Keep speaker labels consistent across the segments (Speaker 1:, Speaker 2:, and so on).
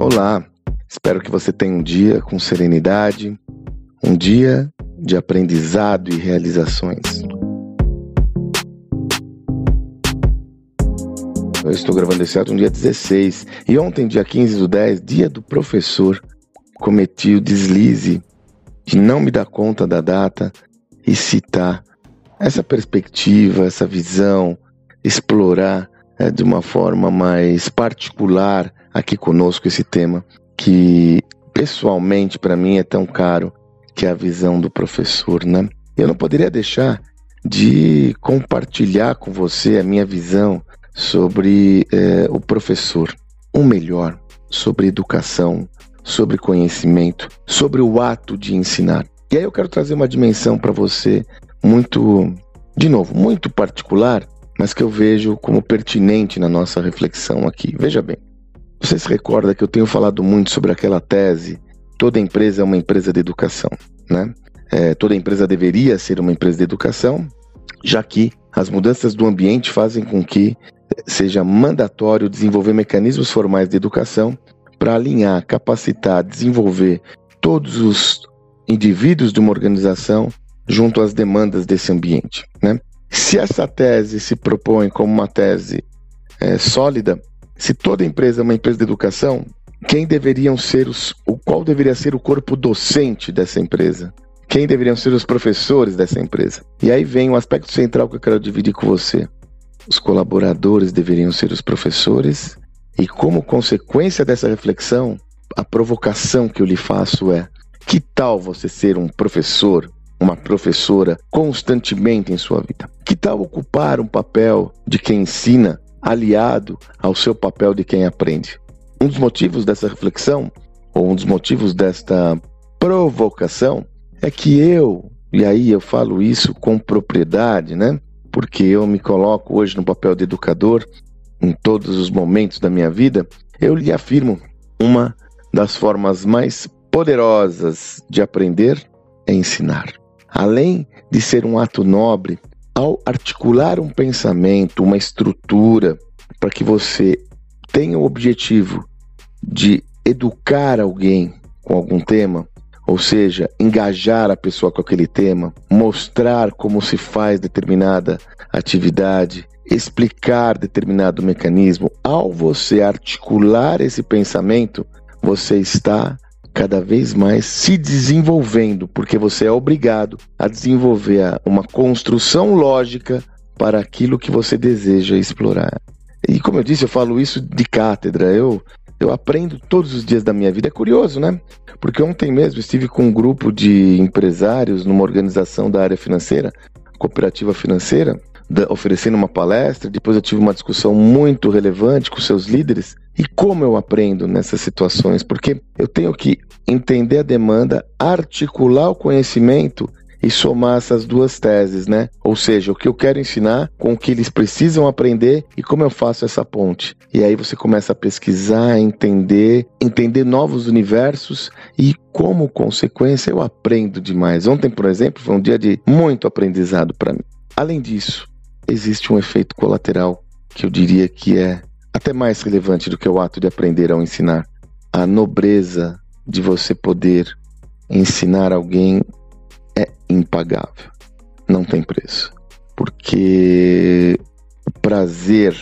Speaker 1: Olá, espero que você tenha um dia com serenidade, um dia de aprendizado e realizações. Eu estou gravando esse áudio no dia 16 e ontem, dia 15 do 10, dia do professor, cometi o deslize de não me dar conta da data e citar essa perspectiva, essa visão, explorar é, de uma forma mais particular aqui conosco esse tema que pessoalmente para mim é tão caro que é a visão do professor, né? Eu não poderia deixar de compartilhar com você a minha visão sobre é, o professor, o melhor, sobre educação, sobre conhecimento, sobre o ato de ensinar. E aí eu quero trazer uma dimensão para você muito, de novo, muito particular, mas que eu vejo como pertinente na nossa reflexão aqui. Veja bem, você se recorda que eu tenho falado muito sobre aquela tese: toda empresa é uma empresa de educação, né? É, toda empresa deveria ser uma empresa de educação, já que as mudanças do ambiente fazem com que seja mandatório desenvolver mecanismos formais de educação para alinhar, capacitar, desenvolver todos os indivíduos de uma organização junto às demandas desse ambiente. Né? Se essa tese se propõe como uma tese é, sólida, se toda empresa é uma empresa de educação, quem deveriam ser os, o qual deveria ser o corpo docente dessa empresa? Quem deveriam ser os professores dessa empresa? E aí vem o aspecto central que eu quero dividir com você. Os colaboradores deveriam ser os professores e como consequência dessa reflexão, a provocação que eu lhe faço é: que tal você ser um professor, uma professora constantemente em sua vida? Que tal ocupar um papel de quem ensina aliado ao seu papel de quem aprende. Um dos motivos dessa reflexão, ou um dos motivos desta provocação, é que eu, e aí eu falo isso com propriedade, né? Porque eu me coloco hoje no papel de educador em todos os momentos da minha vida, eu lhe afirmo uma das formas mais poderosas de aprender é ensinar. Além de ser um ato nobre, ao articular um pensamento, uma estrutura, para que você tenha o objetivo de educar alguém com algum tema, ou seja, engajar a pessoa com aquele tema, mostrar como se faz determinada atividade, explicar determinado mecanismo, ao você articular esse pensamento, você está cada vez mais se desenvolvendo, porque você é obrigado a desenvolver uma construção lógica para aquilo que você deseja explorar. E como eu disse, eu falo isso de cátedra. Eu eu aprendo todos os dias da minha vida. É curioso, né? Porque ontem mesmo estive com um grupo de empresários numa organização da área financeira, cooperativa financeira, oferecendo uma palestra. Depois eu tive uma discussão muito relevante com seus líderes e como eu aprendo nessas situações? Porque eu tenho que entender a demanda, articular o conhecimento e somar essas duas teses, né? Ou seja, o que eu quero ensinar com o que eles precisam aprender e como eu faço essa ponte. E aí você começa a pesquisar, entender, entender novos universos e como consequência eu aprendo demais. Ontem, por exemplo, foi um dia de muito aprendizado para mim. Além disso, existe um efeito colateral que eu diria que é até mais relevante do que o ato de aprender ao ensinar. A nobreza de você poder ensinar alguém é impagável. Não tem preço. Porque o prazer,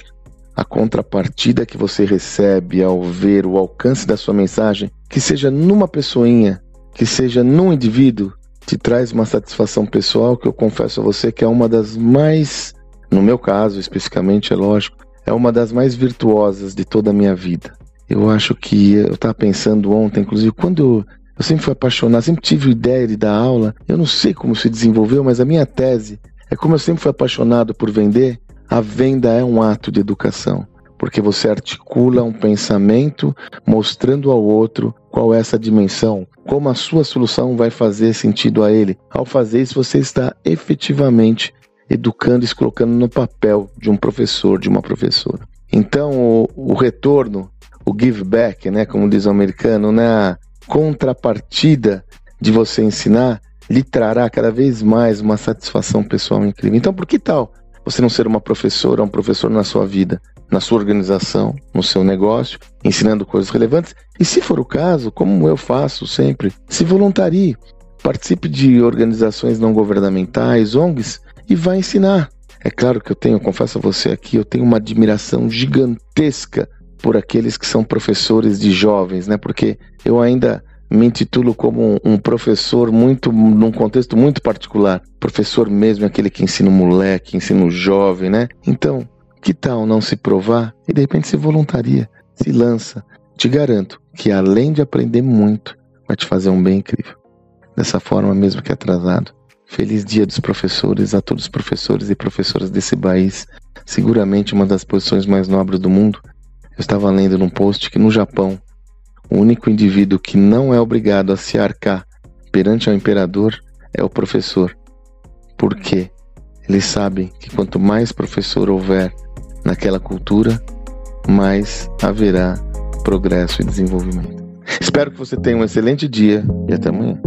Speaker 1: a contrapartida que você recebe ao ver o alcance da sua mensagem, que seja numa pessoinha, que seja num indivíduo, te traz uma satisfação pessoal que eu confesso a você que é uma das mais, no meu caso especificamente, é lógico, é uma das mais virtuosas de toda a minha vida. Eu acho que eu estava pensando ontem, inclusive, quando eu sempre fui apaixonado, sempre tive ideia de dar aula. Eu não sei como se desenvolveu, mas a minha tese é como eu sempre fui apaixonado por vender. A venda é um ato de educação, porque você articula um pensamento mostrando ao outro qual é essa dimensão, como a sua solução vai fazer sentido a ele. Ao fazer isso, você está efetivamente educando e se colocando no papel de um professor, de uma professora. Então, o, o retorno, o give back, né, como diz o americano, né, a contrapartida de você ensinar, lhe trará cada vez mais uma satisfação pessoal incrível. Então, por que tal você não ser uma professora, um professor na sua vida? na sua organização, no seu negócio, ensinando coisas relevantes. E se for o caso, como eu faço sempre, se voluntarie, participe de organizações não governamentais, ONGs e vá ensinar. É claro que eu tenho, confesso a você aqui, eu tenho uma admiração gigantesca por aqueles que são professores de jovens, né? Porque eu ainda me intitulo como um professor muito num contexto muito particular, professor mesmo aquele que ensina o moleque, ensina o jovem, né? Então, que tal não se provar e de repente se voluntaria, se lança? Te garanto que além de aprender muito, vai te fazer um bem incrível. Dessa forma, mesmo que atrasado. Feliz Dia dos Professores a todos os professores e professoras desse país, seguramente uma das posições mais nobres do mundo. Eu estava lendo num post que no Japão, o único indivíduo que não é obrigado a se arcar perante ao imperador é o professor. Por quê? Eles sabem que quanto mais professor houver naquela cultura, mais haverá progresso e desenvolvimento. Espero que você tenha um excelente dia e até amanhã.